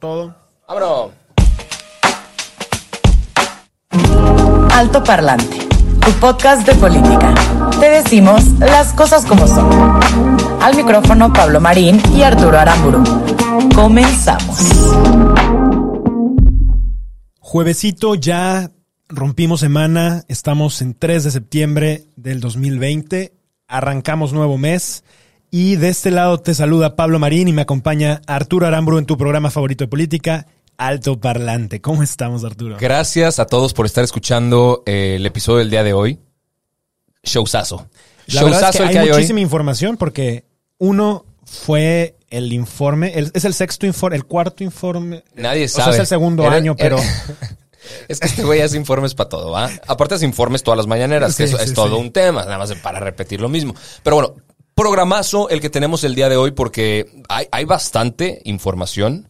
Todo. ¡Vámonos! Alto Parlante, tu podcast de política. Te decimos las cosas como son. Al micrófono Pablo Marín y Arturo Aramburu. Comenzamos. Juevesito ya rompimos semana, estamos en 3 de septiembre del 2020, arrancamos nuevo mes y de este lado te saluda Pablo Marín y me acompaña Arturo Aramburu en tu programa favorito de política, Alto Parlante. ¿Cómo estamos, Arturo? Gracias a todos por estar escuchando eh, el episodio del día de hoy. Showzazo. La verdad es Showzazo que el hay que hay hoy. muchísima información porque uno fue el informe, el- es el sexto informe, el cuarto informe. Nadie O sea, sabe. es el segundo Era- año, pero... era- Es que este güey hace informes para todo, ¿va? Aparte hace informes todas las mañaneras, que eso sí, es todo sí. un tema, nada más para repetir lo mismo. Pero bueno, programazo el que tenemos el día de hoy porque hay, hay bastante información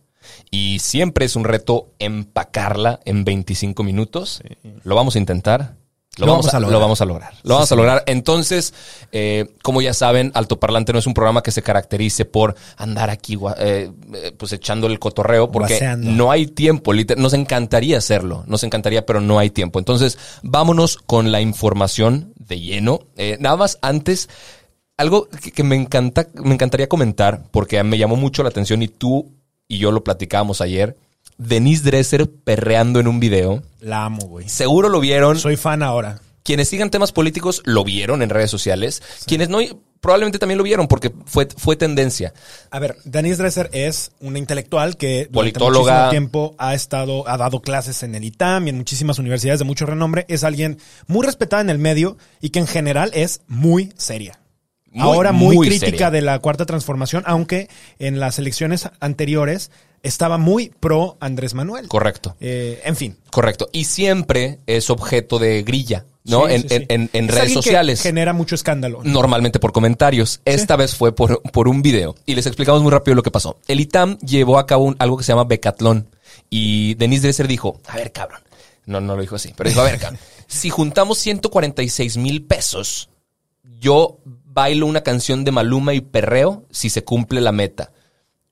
y siempre es un reto empacarla en 25 minutos. Lo vamos a intentar. Lo, Lo vamos, a, a lograr. lo vamos a lograr. Lo vamos a lograr. Entonces, eh, como ya saben, Altoparlante no es un programa que se caracterice por andar aquí eh, eh, pues echando el cotorreo, porque Guaseando. no hay tiempo. Nos encantaría hacerlo, nos encantaría, pero no hay tiempo. Entonces, vámonos con la información de lleno. Eh, nada más antes, algo que, que me encanta, me encantaría comentar, porque me llamó mucho la atención y tú y yo lo platicábamos ayer. Denise Dresser perreando en un video. La amo, güey. Seguro lo vieron. Soy fan ahora. Quienes sigan temas políticos lo vieron en redes sociales. Quienes no, probablemente también lo vieron porque fue, fue tendencia. A ver, Denise Dresser es una intelectual que durante Politóloga. muchísimo tiempo ha estado, ha dado clases en el ITAM y en muchísimas universidades de mucho renombre. Es alguien muy respetada en el medio y que en general es muy seria. Muy, Ahora muy, muy crítica seria. de la cuarta transformación, aunque en las elecciones anteriores estaba muy pro Andrés Manuel. Correcto. Eh, en fin. Correcto. Y siempre es objeto de grilla, ¿no? Sí, en, sí, sí. en- en- en Es redes que sociales. Genera mucho escándalo. Normalmente por comentarios. Esta vez fue por, por un video. Y les explicamos muy rápido lo que pasó. El ITAM llevó a cabo un- algo que se llama Becatlón. Y Denise Dresser dijo, a ver, cabrón. No, no lo dijo así, pero dijo, a ver, cabrón. si juntamos 146 mil pesos, yo bailo una canción de Maluma y perreo si se cumple la meta.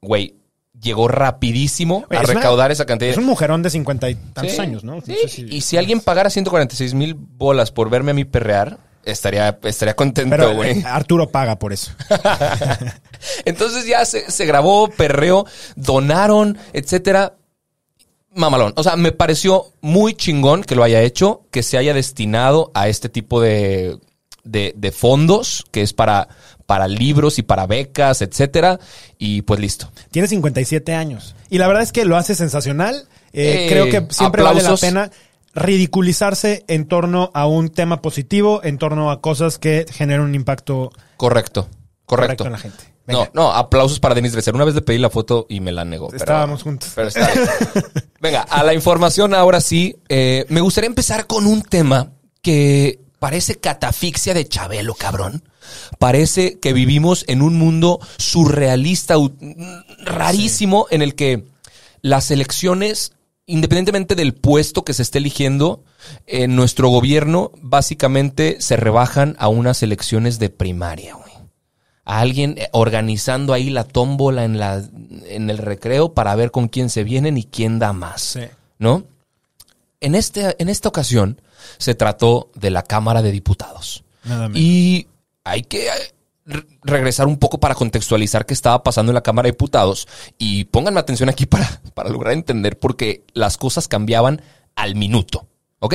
Güey, llegó rapidísimo Oye, a es una- recaudar esa cantidad. Es un mujerón de cincuenta y tantos Sí, años, ¿no? sí. No sé si- Y si alguien pagara 146 mil bolas por verme a mí perrear, estaría, estaría contento, güey. eh, Arturo paga por eso. Entonces ya se, se grabó, perreó, donaron, etcétera. Mamalón. O sea, me pareció muy chingón que lo haya hecho, que se haya destinado a este tipo de, de, de fondos, que es para, para libros y para becas, etcétera. Y pues listo. Tiene 57 años. Y la verdad es que lo hace sensacional. Eh, Eh, creo que siempre aplausos. vale la pena ridiculizarse en torno a un tema positivo, en torno a cosas que generan un impacto Correcto. Correcto. correcto en la gente. No, Venga. no, aplausos para Denise Dresser. Una vez le pedí la foto y me la negó. pero- Estábamos juntos. Pero está bien. Venga, a la información ahora sí. Eh, me gustaría empezar con un tema que parece catafixia de Chabelo, cabrón. Parece que vivimos en un mundo surrealista, rarísimo, en el que las elecciones, independientemente del puesto que se esté eligiendo, en nuestro gobierno básicamente se rebajan a unas elecciones de primaria, güey a alguien eh, organizando ahí la tómbola en, la, en el recreo para ver con quién se vienen y quién da más. Sí. ¿No? En, este, en esta ocasión se trató de la Cámara de Diputados. Nada. Y hay que re- regresar un poco para contextualizar qué estaba pasando en la Cámara de Diputados. Y pónganme atención aquí para, para lograr entender porque las cosas cambiaban al minuto. ¿Ok?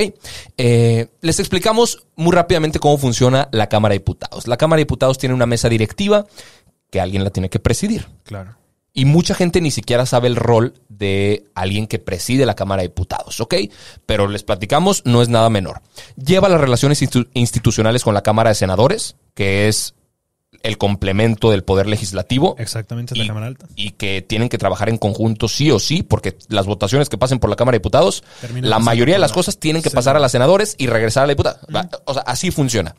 Eh, les explicamos muy rápidamente cómo funciona la Cámara de Diputados. La Cámara de Diputados tiene una mesa directiva que alguien la tiene que presidir. Claro. Y mucha gente ni siquiera sabe el rol de alguien que preside la Cámara de Diputados, ¿ok? Pero les platicamos, no es nada menor. Lleva las relaciones institu- institucionales con la Cámara de Senadores, que es el complemento del poder legislativo. Exactamente, la Cámara Alta. y que tienen que trabajar en conjunto sí o sí, porque las votaciones que pasen por la Cámara de Diputados, la mayoría de las la cosas tienen que pasar a las senadores y regresar a la diputada. O sea, así funciona.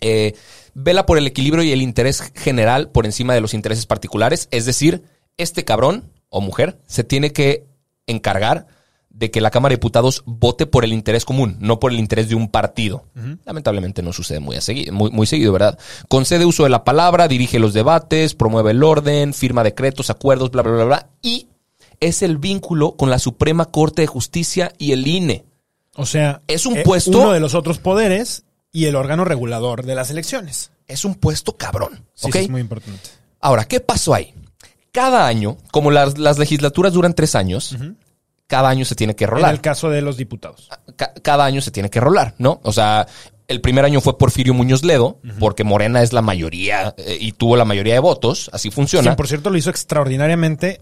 Eh, vela por el equilibrio y el interés general por encima de los intereses particulares. Es decir, este cabrón o mujer se tiene que encargar de que la Cámara de Diputados vote por el interés común, no por el interés de un partido. Lamentablemente no sucede muy, a segui- muy, muy seguido, ¿verdad? Concede uso de la palabra, dirige los debates, promueve el orden, firma decretos, acuerdos, bla, bla, bla, bla. Y es el vínculo con la Suprema Corte de Justicia y el INE. O sea, Es un eh, puesto- Uno de los otros poderes y el órgano regulador de las elecciones. Es un puesto cabrón. Sí, es muy importante. Ahora, ¿qué pasó ahí? Cada año, como las, las legislaturas duran tres años, cada año se tiene que En rolar. el caso de los diputados. Ca- cada año se tiene que rolar, ¿no? O sea, el primer año fue Porfirio Muñoz Ledo, porque Morena es la mayoría eh, y tuvo la mayoría de votos, así funciona. Por cierto, lo hizo extraordinariamente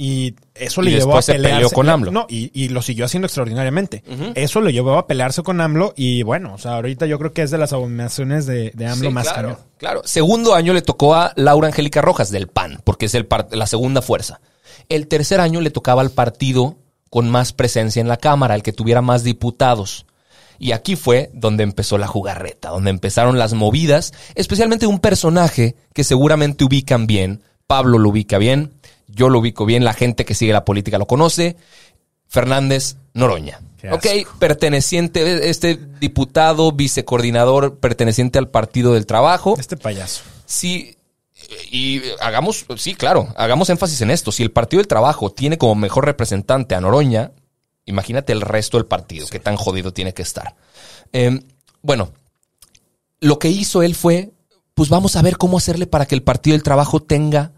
y eso le Y llevó a pelearse. peleó con AMLO. No, y, y lo siguió haciendo extraordinariamente. Eso le llevó a pelearse con AMLO y bueno, o sea, ahorita yo creo que es de las abominaciones de, de AMLO Sí, más claro, cañón. Claro. Segundo año le tocó a Laura Angélica Rojas del PAN, porque es el par- la segunda fuerza. El tercer año le tocaba al partido con más presencia en la Cámara, el que tuviera más diputados. Y aquí fue donde empezó la jugarreta, donde empezaron las movidas, especialmente un personaje que seguramente ubican bien. Pablo lo ubica bien, yo lo ubico bien, la gente que sigue la política lo conoce. Fernández Noroña. Ok, perteneciente, este diputado, vicecoordinador, perteneciente al Partido del Trabajo. Este payaso. Sí, y hagamos, sí, claro, hagamos énfasis en esto. Si el Partido del Trabajo tiene como mejor representante a Noroña, imagínate el resto del partido, qué tan jodido tiene que estar. Eh, bueno, lo que hizo él fue, pues vamos a ver cómo hacerle para que el Partido del Trabajo tenga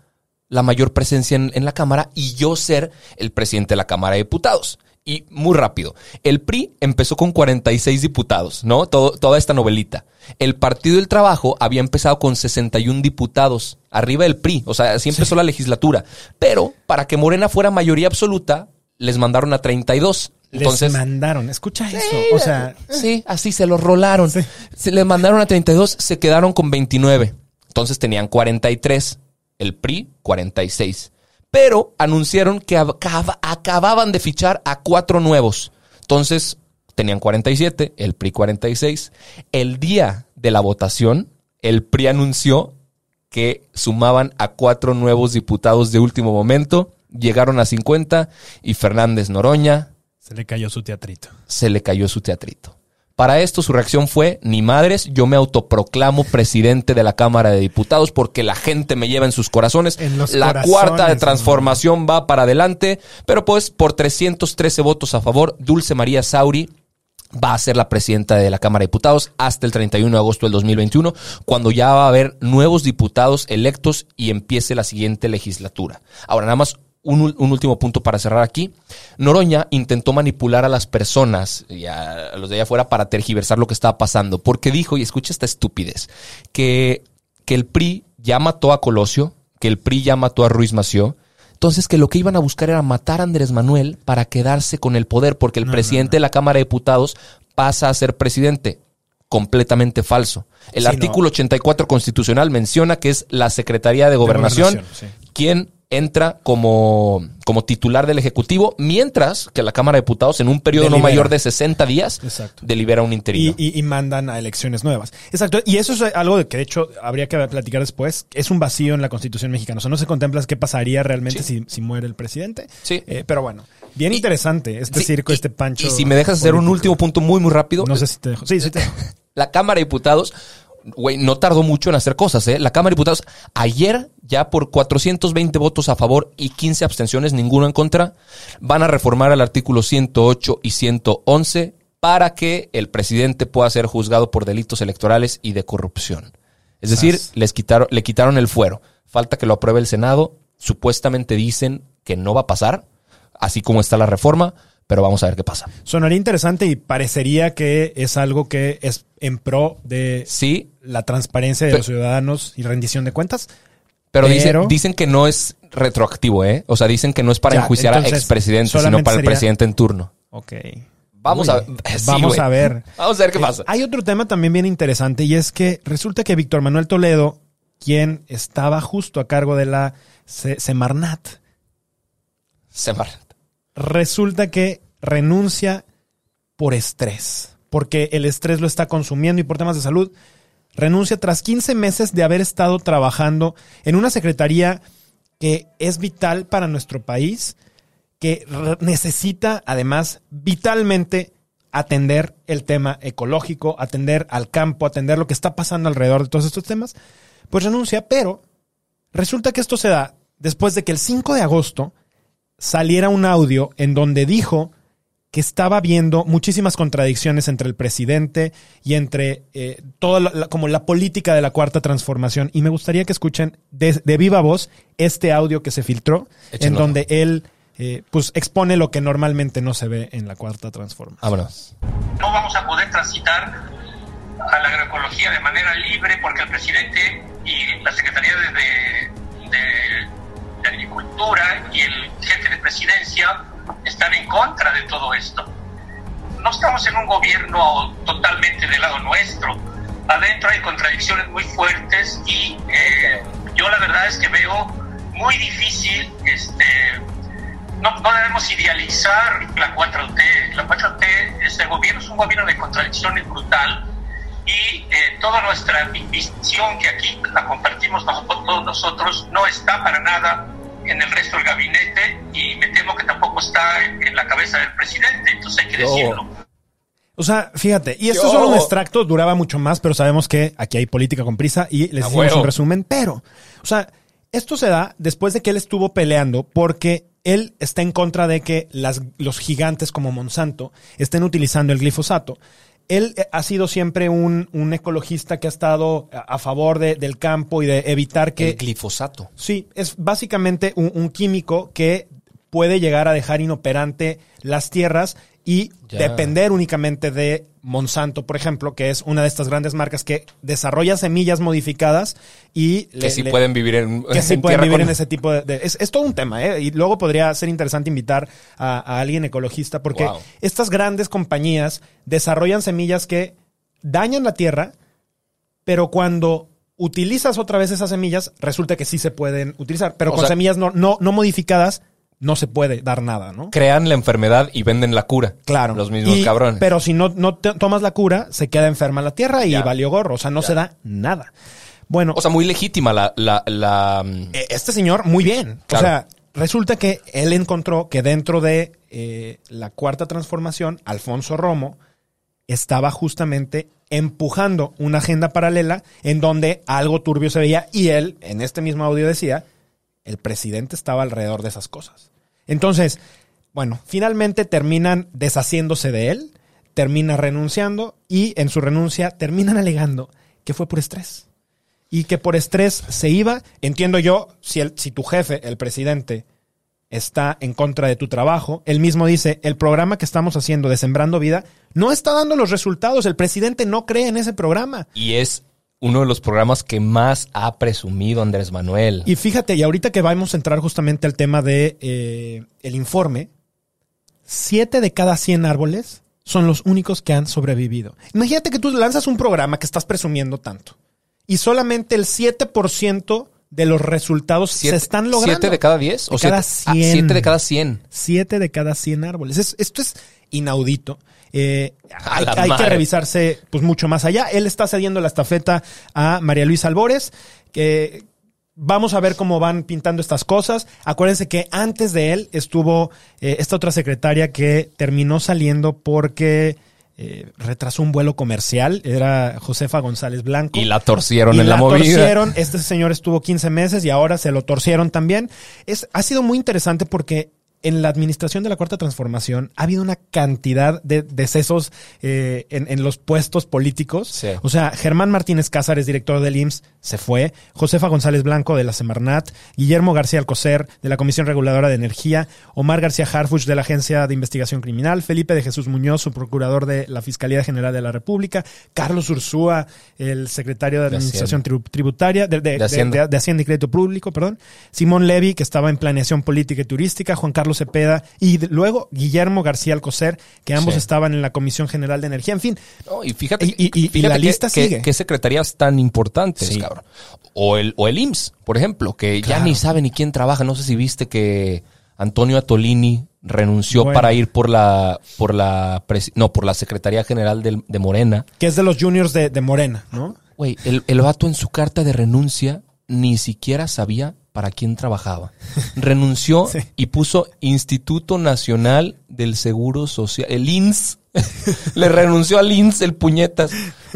la mayor presencia en, en la Cámara y yo ser el presidente de la Cámara de Diputados. Y muy rápido, el PRI empezó con 46 diputados, ¿no? Todo- toda esta novelita. El Partido del Trabajo había empezado con 61 diputados, arriba del PRI, o sea, así empezó la legislatura. Pero para que Morena fuera mayoría absoluta, les mandaron a 32. Entonces, Les mandaron. Escucha eso. O sea, Sí, así se los rolaron. Sí. Se le mandaron a 32, se quedaron con 29. Entonces tenían 43. El PRI, 46. Pero anunciaron que acaba- acababan de fichar a cuatro nuevos. Entonces tenían 47, el PRI 46. El día de la votación, el PRI anunció que sumaban a cuatro nuevos diputados de último momento. Llegaron a 50 y Fernández Noroña se le cayó su teatrito. se le cayó su teatrito. Para esto su reacción fue, ni madres, yo me autoproclamo presidente de la Cámara de Diputados porque la gente me lleva en sus corazones. En los la corazones, cuarta de transformación va para adelante, pero pues por 313 votos a favor, Dulce María Sauri va a ser la presidenta de la Cámara de Diputados hasta el 31 de agosto del 2021, cuando ya va a haber nuevos diputados electos y empiece la siguiente legislatura. Ahora, nada más un, último punto para cerrar aquí. Noroña intentó manipular a las personas y a, a los de allá afuera para tergiversar lo que estaba pasando, porque dijo, y escucha esta estupidez, que, que el PRI ya mató a Colosio, que el PRI ya mató a Ruiz Mació, entonces que lo que iban a buscar era matar a Andrés Manuel para quedarse con el poder, porque el presidente de la Cámara de Diputados pasa a ser presidente. Completamente falso. El Sí, artículo no. 84 constitucional menciona que es la Secretaría de Gobernación, Gobernación, sí. quien entra como, como titular del Ejecutivo, mientras que la Cámara de Diputados en un periodo no mayor de 60 días Exacto. delibera un interino. Y, y- y mandan a elecciones nuevas. Exacto. Y eso es algo de que de hecho habría que platicar después. Es un vacío en la constitución mexicana. O sea, no se contempla qué pasaría realmente si, si muere el presidente. Sí. Eh, pero bueno, bien interesante este Sí, circo, y- este pancho. Y si me dejas hacer un último punto muy, muy rápido. No sé si te dejo. Sí, sí te dejo. La Cámara de Diputados, güey, no tardó mucho en hacer cosas, ¿eh? La Cámara de Diputados, ayer, ya por 420 votos a favor y 15 abstenciones, ninguno en contra, van a reformar el artículo 108 y 111 para que el presidente pueda ser juzgado por delitos electorales y de corrupción. Es decir, les quitaron, le quitaron el fuero. Falta que lo apruebe el Senado. Supuestamente dicen que no va a pasar, así como está la reforma, pero vamos a ver qué pasa. Sonaría interesante y parecería que es algo que es en pro de Sí, la transparencia de Pero- los ciudadanos y rendición de cuentas. Pero, Pero- dicen, dicen que no es retroactivo, ¿eh? O sea, dicen que no es para Ya, enjuiciar a entonces, expresidentes, sino para el sería- presidente en turno. Ok. Vamos Uy, a sí, vamos a ver. Vamos a ver qué Eh, pasa. Hay otro tema también bien interesante y es que resulta que Víctor Manuel Toledo quien estaba justo a cargo de la Semarnat. Semarnat. Resulta que renuncia por estrés, porque el estrés lo está consumiendo y por temas de salud. Renuncia tras 15 meses de haber estado trabajando en una secretaría que es vital para nuestro país, que necesita además vitalmente atender el tema ecológico, atender al campo, atender lo que está pasando alrededor de todos estos temas, pues renuncia, pero resulta que esto se da después de que el 5 de agosto saliera un audio en donde dijo que estaba viendo muchísimas contradicciones entre el presidente y entre eh, toda la, como la política de la cuarta transformación. Y me gustaría que escuchen de, viva voz este audio que se filtró, en donde él eh, pues expone lo que normalmente no se ve en la cuarta transformación. Vámonos. No vamos a poder transitar a la agroecología de manera libre porque el presidente y la Secretaría de, de, de Agricultura y el jefe de presidencia están en contra de todo esto. No estamos en un gobierno totalmente del lado nuestro. Adentro hay contradicciones muy fuertes y eh, yo la verdad es que veo muy difícil, este, no, no debemos idealizar la 4T. La 4T, este gobierno es un gobierno de contradicciones brutal y eh, toda nuestra visión que aquí la compartimos todos nosotros no está para nada en el resto del gabinete y me temo que tampoco está en, la cabeza del presidente, entonces hay que decirlo. O sea, fíjate, y esto es solo un extracto, duraba mucho más, pero sabemos que aquí hay política con prisa y les decimos un resumen, pero, o sea, esto se da después de que él estuvo peleando porque él está en contra de que las, los gigantes como Monsanto estén utilizando el glifosato él eh, ha sido siempre un, ecologista que ha estado a favor del campo y de evitar que... El glifosato. Sí, es básicamente un químico que puede llegar a dejar inoperante las tierras y depender únicamente de Monsanto, por ejemplo, que es una de estas grandes marcas que desarrolla semillas modificadas y que sí pueden vivir en que sí pueden vivir en ese tipo de, es, todo un tema, ¿eh? Y luego podría ser interesante invitar a, alguien ecologista porque estas grandes compañías desarrollan semillas que dañan la tierra, pero cuando utilizas otra vez esas semillas, resulta que sí se pueden utilizar, pero con semillas no, no, no modificadas no se puede dar nada, ¿no? Crean la enfermedad y venden la cura. Claro. Los mismos cabrones. Pero si no, no tomas la cura, se queda enferma la tierra y valió gorro. O sea, no se da nada. Bueno. O sea, muy legítima la. la, mm, e, Este señor, muy bien. O sea, resulta que él encontró que dentro de eh, la cuarta transformación, Alfonso Romo estaba justamente empujando una agenda paralela en donde algo turbio se veía y él, en este mismo audio, decía el presidente estaba alrededor de esas cosas. Entonces, bueno, finalmente terminan deshaciéndose de él, termina renunciando y en su renuncia terminan alegando que fue por estrés. Y que por estrés se iba, entiendo yo, si, el, si tu jefe, el presidente, está en contra de tu trabajo, él mismo dice, el programa que estamos haciendo de Sembrando Vida no está dando los resultados, el presidente no cree en ese programa. Y es uno de los programas que más ha presumido Andrés Manuel. Y fíjate, y ahorita que vamos a entrar justamente al tema de eh, el informe, siete de cada 100 árboles son los únicos que han sobrevivido. Imagínate que tú lanzas un programa que estás presumiendo tanto y solamente el 7% de los resultados se están logrando. ¿Siete de cada 10? ¿O cada 100. Ah, siete de cada 100. Siete de cada 100 árboles. esto es inaudito. Eh, hay, que revisarse pues mucho más allá. Él está cediendo la estafeta a María Luisa Albores, que vamos a ver cómo van pintando estas cosas. Acuérdense que antes de él estuvo eh, esta otra secretaria que terminó saliendo porque eh, retrasó un vuelo comercial, era Josefa González Blanco. Y la torcieron en la, la torcieron. Este señor estuvo 15 meses y ahora se lo torcieron también. Es, ha sido muy interesante porque en la administración de la Cuarta Transformación ha habido una cantidad de decesos eh, en, los puestos políticos. O sea, Germán Martínez Cázares, director del IMSS, se fue. Josefa González Blanco de la Semarnat. Guillermo García Alcocer de la Comisión Reguladora de Energía. Omar García Harfuch de la Agencia de Investigación Criminal. Felipe de Jesús Muñoz, su procurador de la Fiscalía General de la República. Carlos Ursúa, el secretario de Administración Tributaria, de, Hacienda. y Crédito Público, perdón. Simón Levy, que estaba en Planeación Política y Turística. Juan Carlos Carlos Cepeda y de- luego Guillermo García Alcocer, que ambos Sí. estaban en la Comisión General de Energía. En fin, No, y fíjate, Y- y- y- y fíjate la lista que- sigue. Qué secretarías tan importantes, Sí. cabrón. O el, o el IMSS, por ejemplo, que Claro. ya ni sabe ni quién trabaja. No sé si viste que Antonio Atolini renunció Bueno. para ir por la, por la, no, por la Secretaría General de Morena. que es de los juniors de, de Morena, ¿no? Güey, el, el vato en su carta de renuncia ni siquiera sabía para quién trabajaba. Renunció Sí. y puso Instituto Nacional del Seguro Social, el INS. Le renunció al INS el puñetas.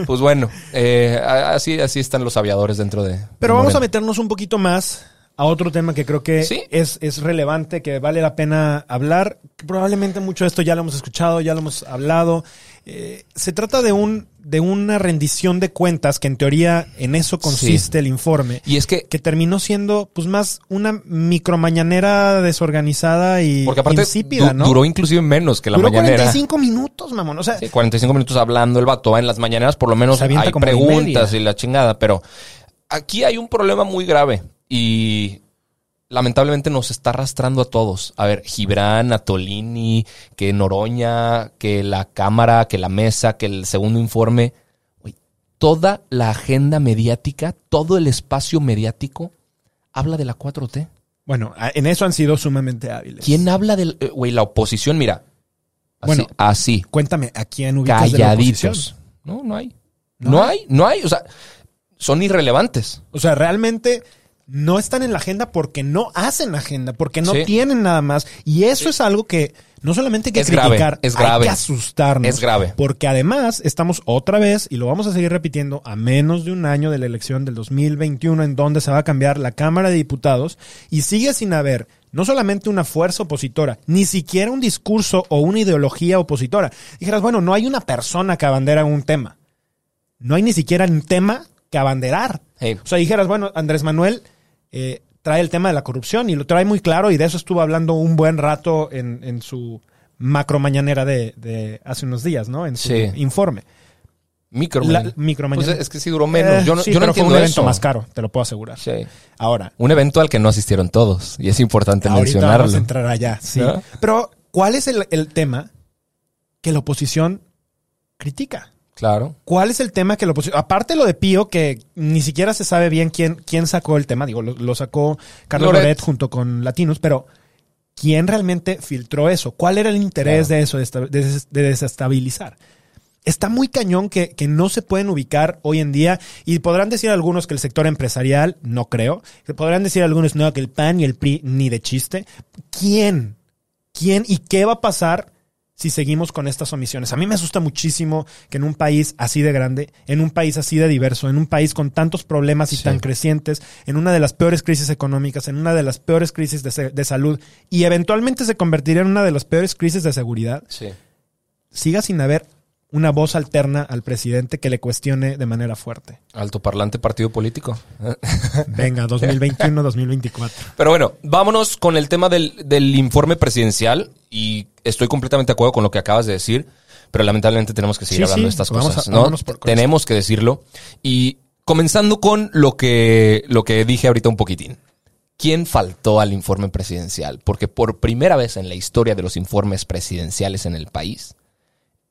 Pues bueno, eh, así, así están los aviadores dentro de. Pero de vamos a meternos un poquito más a otro tema que creo que Sí. es, es relevante, que vale la pena hablar. Probablemente mucho de esto ya lo hemos escuchado, ya lo hemos hablado. Eh, se trata de un de una rendición de cuentas que en teoría en eso consiste el informe. Y es que, que terminó siendo pues más una micromañanera desorganizada y porque aparte insípida, du- ¿no? duró inclusive menos que la Duró mañanera. 45 minutos, mamón. O sea, Sí, 45 minutos hablando el vato. En las mañaneras por lo menos hay y preguntas y la chingada, pero aquí hay un problema muy grave y lamentablemente nos está arrastrando a todos. A ver, Gibran, Atolini, que Noroña, que la Cámara, que la Mesa, que el segundo informe. Güey, toda la agenda mediática, todo el espacio mediático habla de la 4T. bueno, en eso han sido sumamente hábiles. ¿Quién habla del... eh, Güey, la oposición, mira. Así, Bueno, así Cuéntame, ¿a quién ubicas de la oposición? calladitos. No, no hay. ¿No No, hay? hay? no hay. O sea, son irrelevantes. O sea, realmente no están en la agenda porque no hacen agenda, porque no Sí. tienen nada más. Y eso es algo que no solamente hay que Es grave, criticar, es hay grave. que asustarnos. Es grave. Porque además estamos otra vez, y lo vamos a seguir repitiendo, a menos de un año de la elección del 2021, en donde se va a cambiar la Cámara de Diputados, y sigue sin haber no solamente una fuerza opositora, ni siquiera un discurso o una ideología opositora. Dijeras, bueno, no hay una persona que abandera un tema. No hay ni siquiera un tema que abanderar. Hey. O sea, dijeras, bueno, Andrés Manuel eh, trae el tema de la corrupción y lo trae muy claro y de eso estuvo hablando un buen rato en, en su macro mañanera de, de hace unos días, ¿no? En su Sí. informe. Micro. La- micro Pues mañanera. es que sí duró menos. Eh, yo no, sí, yo no pero fue entiendo un evento eso. más caro, te lo puedo asegurar. Sí. Ahora, Un evento al que no asistieron todos. Y es importante ahorita mencionarlo. vamos a entrar allá, sí. ¿No? Pero, ¿cuál es el, el tema que la oposición critica? Claro. ¿Cuál es el tema que la oposición? Aparte lo de Pío, que ni siquiera se sabe bien quién, quién sacó el tema. Digo, lo, lo sacó Carlos Loret. Loret junto con Latinos, pero ¿quién realmente filtró eso? ¿Cuál era el interés Claro. de eso, de, esta- de des- de desestabilizar? Está muy cañón que, que no se pueden ubicar hoy en día y podrán decir algunos que el sector empresarial, no creo, podrán decir algunos, no, que el PAN y el PRI ni de chiste. ¿Quién? ¿Quién y qué va a pasar si seguimos con estas omisiones? A mí me asusta muchísimo que en un país así de grande, en un país así de diverso, en un país con tantos problemas y Sí. tan crecientes, en una de las peores crisis económicas, en una de las peores crisis de, de salud y eventualmente se convertirá en una de las peores crisis de seguridad, Sí. siga sin haber una voz alterna al presidente que le cuestione de manera fuerte. Alto parlante partido político. Venga, 2021, 2024. Pero bueno, vámonos con el tema del, del informe presidencial. Y estoy completamente de acuerdo con lo que acabas de decir. Pero lamentablemente tenemos que seguir Sí, hablando sí, de estas a- cosas. ¿no? vámonos por- tenemos que decirlo. Y comenzando con lo que, lo que dije ahorita un poquitín. ¿Quién faltó al informe presidencial? Porque por primera vez en la historia de los informes presidenciales en el país,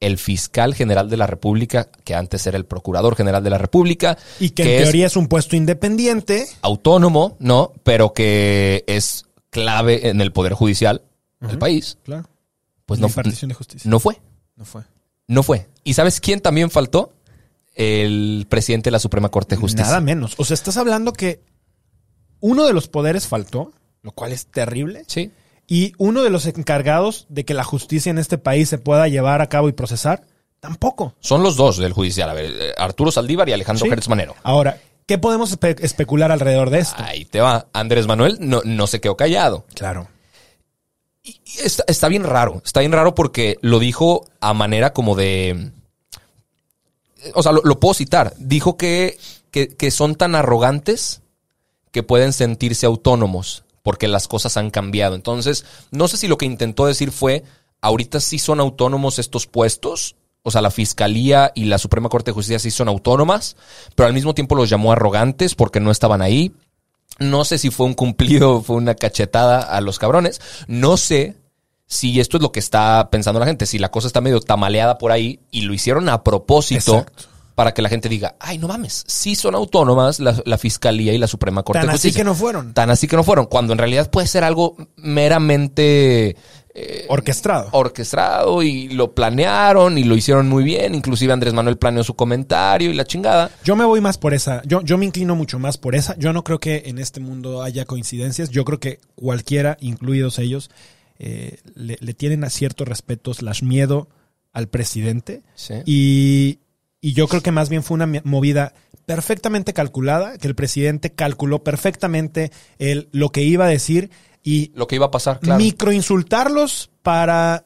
el fiscal general de la República, que antes era el procurador general de la República, Y que, en teoría es un puesto independiente. autónomo, ¿no? Pero que es clave en el poder judicial del país, Claro. pues no, de justicia. no fue. No fue. No fue. ¿Y sabes quién también faltó? El presidente de la Suprema Corte de Justicia. Nada menos. O sea, estás hablando que uno de los poderes faltó, lo cual es terrible, Sí. Y uno de los encargados de que la justicia en este país se pueda llevar a cabo y procesar, tampoco. Son los dos del judicial. A ver, eh, Arturo Saldívar y Alejandro Sí. Gertz Manero. Ahora, ¿qué podemos espe- especular alrededor de esto? Ahí te va. Andrés Manuel no, no se quedó callado. Claro. Y está, está bien raro. Está bien raro porque lo dijo a manera como de. O sea, lo, lo puedo citar. Dijo que, que, que son tan arrogantes que pueden sentirse autónomos porque las cosas han cambiado. Entonces, no sé si lo que intentó decir fue: ahorita sí son autónomos estos puestos. O sea, la Fiscalía y la Suprema Corte de Justicia sí son autónomas, pero al mismo tiempo los llamó arrogantes porque no estaban ahí. No sé si fue un cumplido, fue una cachetada a los cabrones. No sé si esto es lo que está pensando la gente, si la cosa está medio tamaleada por ahí y lo hicieron a propósito. Para que la gente diga, ay, no mames, sí son autónomas la, la Fiscalía y la Suprema Corte Tan de así Justicia. que no fueron. Tan así que no fueron, cuando en realidad puede ser algo meramente eh, Orquestado. orquestado y lo planearon y lo hicieron muy bien. Inclusive Andrés Manuel planeó su comentario y la chingada. Yo me voy más por esa. Yo, yo me inclino mucho más por esa. Yo no creo que en este mundo haya coincidencias. Yo creo que cualquiera, incluidos ellos, eh, le, le tienen a cierto respeto slash miedo al presidente. Sí. Y, y yo creo que más bien fue una movida perfectamente calculada, que el presidente calculó perfectamente el, lo que iba a decir y Lo que iba a pasar, claro. microinsultarlos para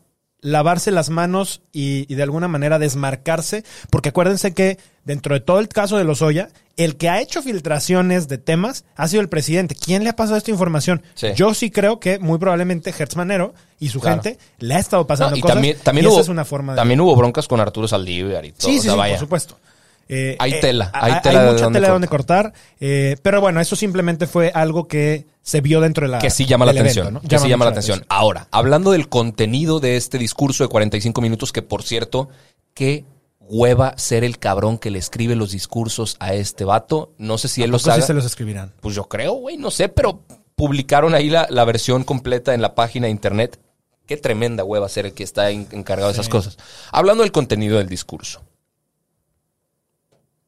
lavarse las manos y, y de alguna manera desmarcarse, porque acuérdense que dentro de todo el caso de Lozoya, el que ha hecho filtraciones de temas ha sido el presidente. ¿Quién le ha pasado esta información? Sí. Yo sí creo que muy probablemente Hertz Manero y su Claro. gente le ha estado pasando No, y cosas. también, también y hubo, esa es una forma de... también hubo broncas con Arturo Saldívar y todo. Sí, o sí, sea, sí, vaya. por supuesto. Eh, Hay eh, tela, a- hay tela de mucha tela de donde cortar. eh, pero bueno, eso simplemente fue algo que se vio dentro de la. que sí llama la atención. evento, ¿no? Que sí llama la atención. Ahora, hablando del contenido de este discurso de 45 minutos, que por cierto, qué hueva ser el cabrón que le escribe los discursos a este vato. No sé si él ¿A los poco sí haga. se los escribirán. Pues yo creo, güey, no sé, pero publicaron ahí la, la versión completa en la página de internet. Qué tremenda hueva ser el que está en- encargado de esas cosas. Hablando del contenido del discurso.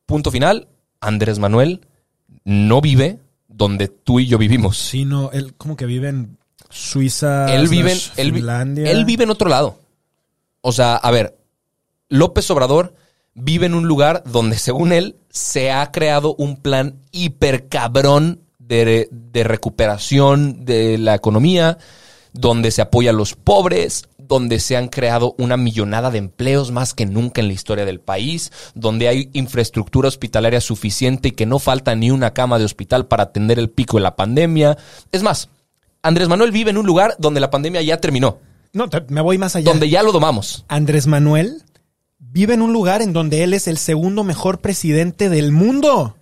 Punto final, Andrés Manuel no vive donde tú y yo vivimos. Sí, no, él como que vive en Suiza. él vive, en- él, Finlandia. él vive en otro lado. O sea, a ver, López Obrador vive en un lugar donde, según él, se ha creado un plan hiper cabrón de, de recuperación de la economía, donde se apoya a los pobres, donde se han creado una millonada de empleos más que nunca en la historia del país, donde hay infraestructura hospitalaria suficiente y que no falta ni una cama de hospital para atender el pico de la pandemia. Es más, Andrés Manuel vive en un lugar donde la pandemia ya terminó, No, te- me voy más allá. donde ya lo domamos. Andrés Manuel vive en un lugar en donde él es el segundo mejor presidente del mundo.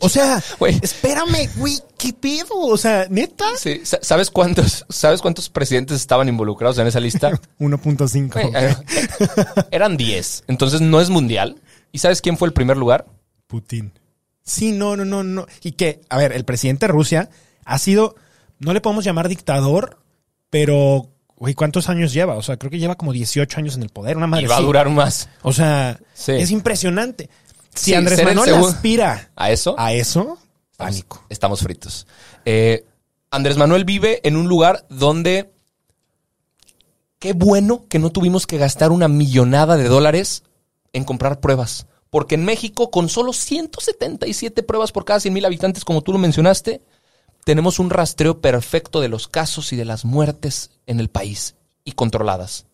O sea, Güey. espérame, güey, ¿qué pedo? O sea, neta. Sí, sa- ¿Sabes cuántos, ¿Sabes cuántos presidentes estaban involucrados en esa lista? 1.5. Güey, ok. eh, Eran 10. Entonces no es mundial. ¿Y sabes quién fue el primer lugar? Putin. Sí, no, no, no, no. Y que, a ver, el presidente de Rusia ha sido, no le podemos llamar dictador, pero, güey, ¿cuántos años lleva? O sea, creo que lleva como 18 años en el poder, una madre Y va a durar más. O sea, Sí. es impresionante. Si Sí, Andrés Manuel aspira ¿A eso? a eso, pánico. Estamos fritos. Eh, Andrés Manuel vive en un lugar donde. Qué bueno que no tuvimos que gastar una millonada de dólares en comprar pruebas. Porque en México, con solo 177 pruebas por cada 100 mil habitantes, como tú lo mencionaste, tenemos un rastreo perfecto de los casos y de las muertes en el país y controladas.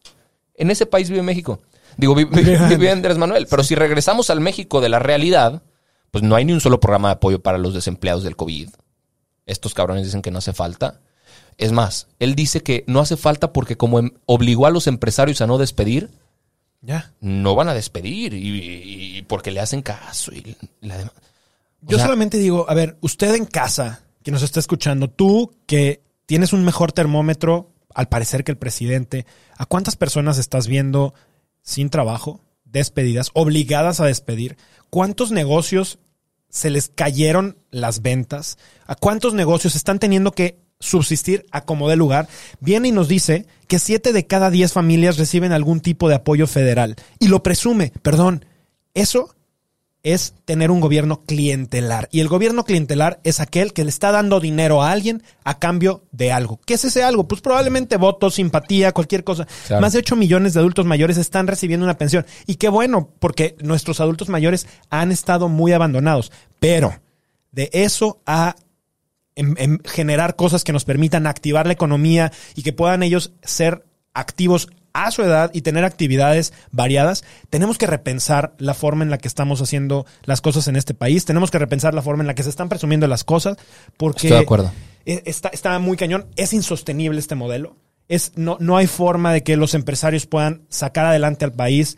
En ese país vive México. Digo, vi- vi- vive Andrés Manuel. Pero si regresamos al México de la realidad, pues no hay ni un solo programa de apoyo para los desempleados del COVID. Estos cabrones dicen que no hace falta. Es más, él dice que no hace falta porque como em- obligó a los empresarios a no despedir, Ya. no van a despedir y, y porque le hacen caso. Y la Yo sea, solamente digo, a ver, usted en casa, que nos está escuchando, tú que tienes un mejor termómetro, al parecer que el presidente, ¿a cuántas personas estás viendo sin trabajo, despedidas, obligadas a despedir? ¿Cuántos negocios se les cayeron las ventas? ¿A cuántos negocios están teniendo que subsistir a como lugar? Viene y nos dice que siete de cada diez familias reciben algún tipo de apoyo federal. Y lo presume, perdón, eso es tener un gobierno clientelar. Y el gobierno clientelar es aquel que le está dando dinero a alguien a cambio de algo. ¿Qué es ese algo? Pues probablemente votos, simpatía, cualquier cosa. Claro. Más de 8 millones de adultos mayores están recibiendo una pensión. Y qué bueno, porque nuestros adultos mayores han estado muy abandonados. Pero de eso a en- en generar cosas que nos permitan activar la economía y que puedan ellos ser activos a su edad y tener actividades variadas, tenemos que repensar la forma en la que estamos haciendo las cosas en este país, tenemos que repensar la forma en la que se están presumiendo las cosas, porque Estoy de acuerdo. eh, Está, está muy cañón, es insostenible este modelo, es, no, no hay forma de que los empresarios puedan sacar adelante al país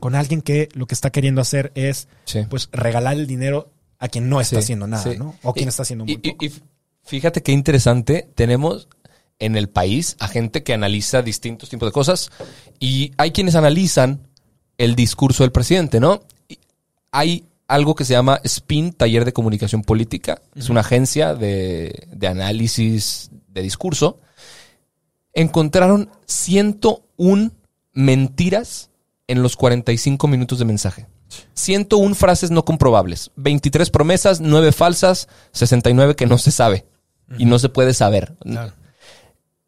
con alguien que lo que está queriendo hacer es Sí. pues regalar el dinero a quien no está Sí, haciendo nada, sí. ¿no? O quien Y- está haciendo muy y- poco. y Fíjate qué interesante. Tenemos en el país a gente que analiza distintos tipos de cosas y hay quienes analizan el discurso del presidente, ¿no? Y hay algo que se llama SPIN, Taller de Comunicación Política. Es una agencia de, de análisis de discurso. Encontraron 101 mentiras en los 45 minutos de mensaje. 101 frases no comprobables, 23 promesas, 9 falsas, 69 que no se sabe y no se puede saber. Claro.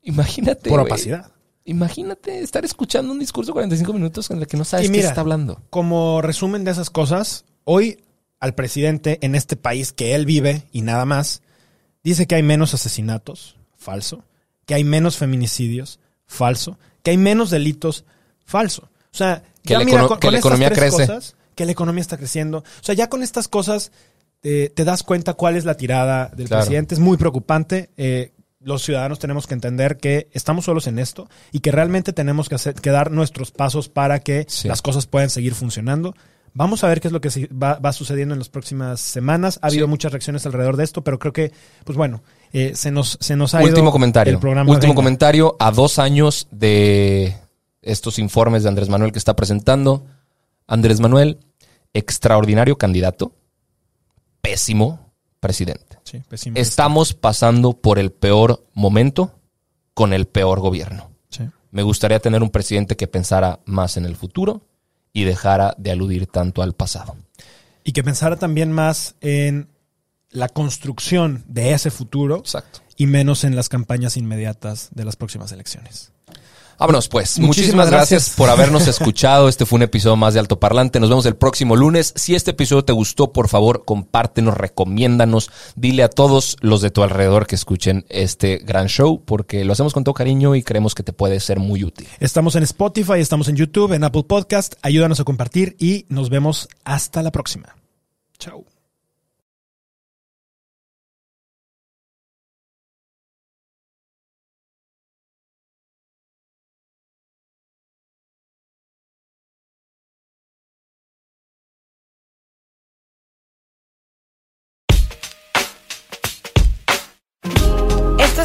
Imagínate. Por opacidad. Imagínate estar escuchando un discurso de 45 minutos en el que no sabes Y qué mira, está hablando. Como resumen de esas cosas, hoy al presidente en este país que él vive y nada más, dice que hay menos asesinatos, falso, que hay menos feminicidios, falso, que hay menos delitos, falso. O sea, Que ya la mira, econo- con- que con la economía tres crece. cosas, que la economía está creciendo. O sea, ya con estas cosas eh, te das cuenta cuál es la tirada del Claro. presidente. Es muy preocupante. Eh, los ciudadanos tenemos que entender que estamos solos en esto y que realmente tenemos que, hacer, que dar nuestros pasos para que Sí. las cosas puedan seguir funcionando. Vamos a ver qué es lo que va, va sucediendo en las próximas semanas. Ha habido Sí. muchas reacciones alrededor de esto, pero creo que, pues bueno, eh, se, nos, se nos ha ido Último comentario. el programa. Último Venga. comentario. A dos años de estos informes de Andrés Manuel que está presentando. Andrés Manuel, extraordinario candidato, pésimo presidente. Sí. Estamos pasando por el peor momento con el peor gobierno. Sí. Me gustaría tener un presidente que pensara más en el futuro y dejara de aludir tanto al pasado. Y que pensara también más en la construcción de ese futuro Exacto. y menos en las campañas inmediatas de las próximas elecciones. Vámonos pues. Muchísimas Muchísimas, gracias. gracias. por habernos escuchado. Este fue un episodio más de Alto Parlante. Nos vemos el próximo lunes. Si este episodio te gustó, por favor, compártenos, recomiéndanos. Dile a todos los de tu alrededor que escuchen este gran show porque lo hacemos con todo cariño y creemos que te puede ser muy útil. Estamos en Spotify, estamos en YouTube, en Apple Podcast. Ayúdanos a compartir y nos vemos hasta la próxima. Chao.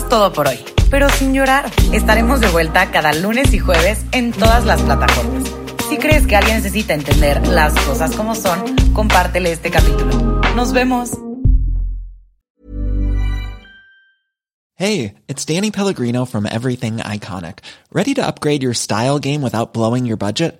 Todo por hoy, pero sin llorar. Estaremos de vuelta cada lunes y jueves en todas las plataformas. Si crees que alguien necesita entender las cosas como son, compártele este capítulo. Nos vemos. Hey, it's Danny Pellegrino from Everything Iconic. Ready to upgrade your style game without blowing your budget?